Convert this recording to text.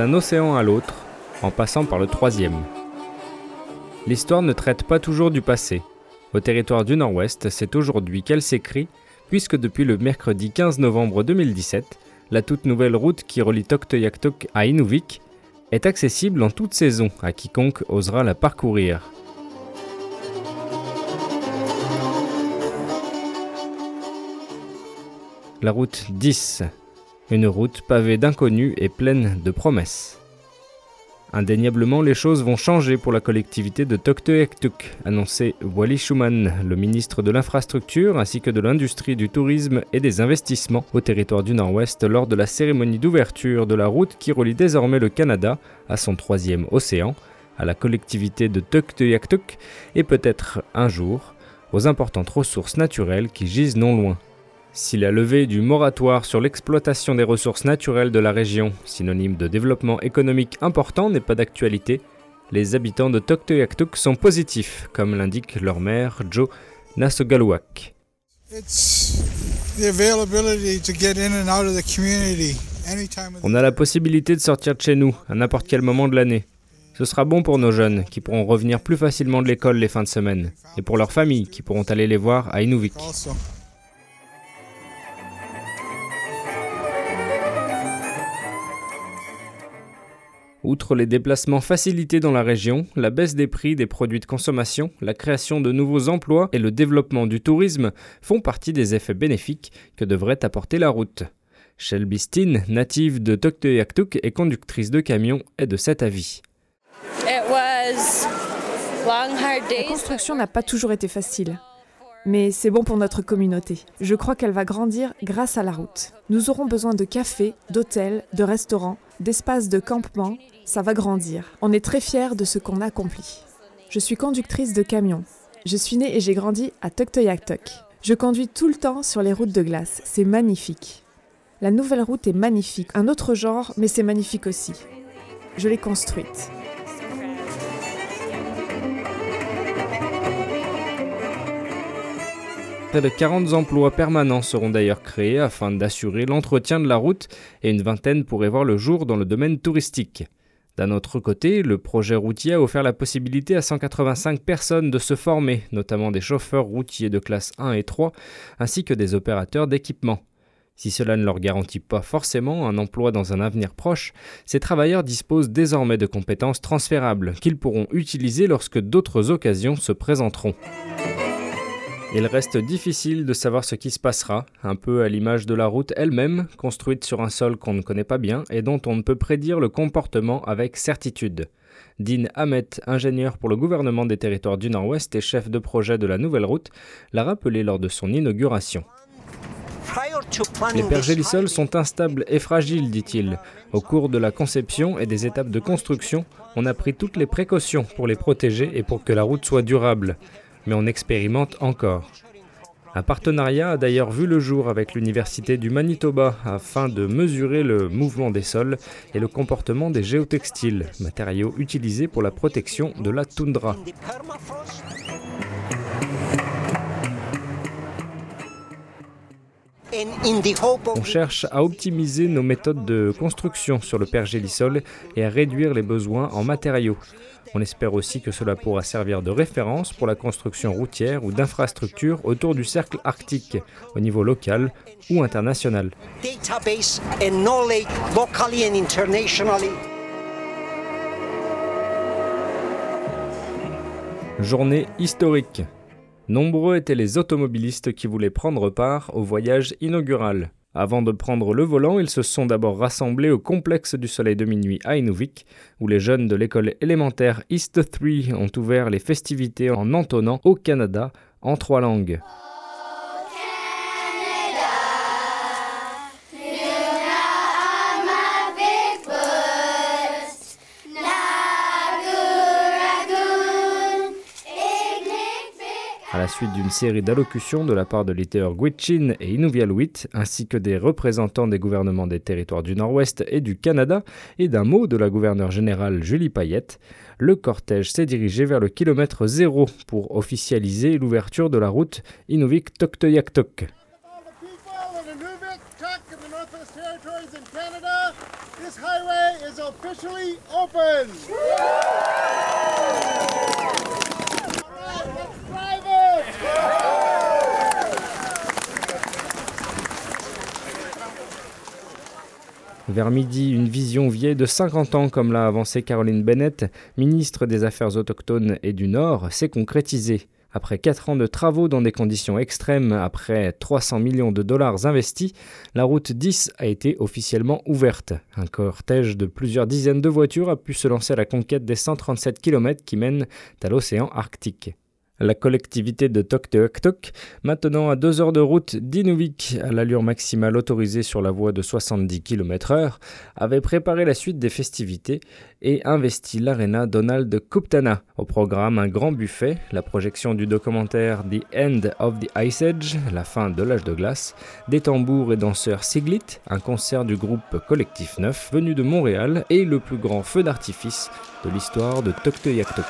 d'un océan à l'autre, en passant par le troisième. L'histoire ne traite pas toujours du passé. Au territoire du Nord-Ouest, c'est aujourd'hui qu'elle s'écrit, puisque depuis le mercredi 15 novembre 2017, la toute nouvelle route qui relie Toktoyaktok à Inuvik est accessible en toute saison à quiconque osera la parcourir. La route 10, une route pavée d'inconnus et pleine de promesses. Indéniablement, les choses vont changer pour la collectivité de Toktoektuk, annonçait Wally Schumann, le ministre de l'Infrastructure ainsi que de l'Industrie, du Tourisme et des Investissements au territoire du Nord-Ouest lors de la cérémonie d'ouverture de la route qui relie désormais le Canada à son troisième océan, à la collectivité de Tuktoyaktuk et peut-être un jour aux importantes ressources naturelles qui gisent non loin. Si la levée du moratoire sur l'exploitation des ressources naturelles de la région, synonyme de développement économique important, n'est pas d'actualité, les habitants de Toktoyaktuk sont positifs, comme l'indique leur maire Joe Nasogaluak. On a la possibilité de sortir de chez nous à n'importe quel moment de l'année. Ce sera bon pour nos jeunes qui pourront revenir plus facilement de l'école les fins de semaine, et pour leurs familles qui pourront aller les voir à Inuvik. Outre les déplacements facilités dans la région, la baisse des prix des produits de consommation, la création de nouveaux emplois et le développement du tourisme font partie des effets bénéfiques que devrait apporter la route. Shelby Steen, native de Toktoyaktuk et conductrice de camion, est de cet avis. La construction n'a pas toujours été facile. Mais c'est bon pour notre communauté. Je crois qu'elle va grandir grâce à la route. Nous aurons besoin de cafés, d'hôtels, de restaurants, d'espaces de campement. Ça va grandir. On est très fiers de ce qu'on accomplit. Je suis conductrice de camion. Je suis née et j'ai grandi à Tuktoyaktuk. Je conduis tout le temps sur les routes de glace. C'est magnifique. La nouvelle route est magnifique. Un autre genre, mais c'est magnifique aussi. Je l'ai construite. Près de 40 emplois permanents seront d'ailleurs créés afin d'assurer l'entretien de la route et une vingtaine pourraient voir le jour dans le domaine touristique. D'un autre côté, le projet routier a offert la possibilité à 185 personnes de se former, notamment des chauffeurs routiers de classe 1 et 3, ainsi que des opérateurs d'équipement. Si cela ne leur garantit pas forcément un emploi dans un avenir proche, ces travailleurs disposent désormais de compétences transférables qu'ils pourront utiliser lorsque d'autres occasions se présenteront. Il reste difficile de savoir ce qui se passera, un peu à l'image de la route elle-même, construite sur un sol qu'on ne connaît pas bien et dont on ne peut prédire le comportement avec certitude. Dean Hamet, ingénieur pour le gouvernement des territoires du Nord-Ouest et chef de projet de la nouvelle route, l'a rappelé lors de son inauguration. Les pergélisols sont instables et fragiles, dit-il. Au cours de la conception et des étapes de construction, on a pris toutes les précautions pour les protéger et pour que la route soit durable mais on expérimente encore. Un partenariat a d'ailleurs vu le jour avec l'Université du Manitoba afin de mesurer le mouvement des sols et le comportement des géotextiles, matériaux utilisés pour la protection de la toundra. On cherche à optimiser nos méthodes de construction sur le pergélisol et à réduire les besoins en matériaux. On espère aussi que cela pourra servir de référence pour la construction routière ou d'infrastructures autour du cercle arctique, au niveau local ou international. Journée historique. Nombreux étaient les automobilistes qui voulaient prendre part au voyage inaugural. Avant de prendre le volant, ils se sont d'abord rassemblés au complexe du Soleil de minuit à Inuvik, où les jeunes de l'école élémentaire East 3 ont ouvert les festivités en entonnant au Canada en trois langues. À la suite d'une série d'allocutions de la part de leaders Gwich'in et Inuvialuit, ainsi que des représentants des gouvernements des territoires du Nord-Ouest et du Canada, et d'un mot de la gouverneure générale Julie Payette, le cortège s'est dirigé vers le kilomètre zéro pour officialiser l'ouverture de la route Inuvik-Toktoyaktok. Vers midi, une vision vieille de 50 ans, comme l'a avancé Caroline Bennett, ministre des Affaires autochtones et du Nord, s'est concrétisée. Après 4 ans de travaux dans des conditions extrêmes, après 300 millions de dollars investis, la route 10 a été officiellement ouverte. Un cortège de plusieurs dizaines de voitures a pu se lancer à la conquête des 137 km qui mènent à l'océan Arctique. La collectivité de Tokteoktok, maintenant à deux heures de route d'Inuvik, à l'allure maximale autorisée sur la voie de 70 km/h, avait préparé la suite des festivités et investi l'aréna Donald Kuptana. Au programme, un grand buffet, la projection du documentaire The End of the Ice Age, la fin de l'âge de glace, des tambours et danseurs Siglit, un concert du groupe Collectif 9 venu de Montréal et le plus grand feu d'artifice de l'histoire de Tokteoktok.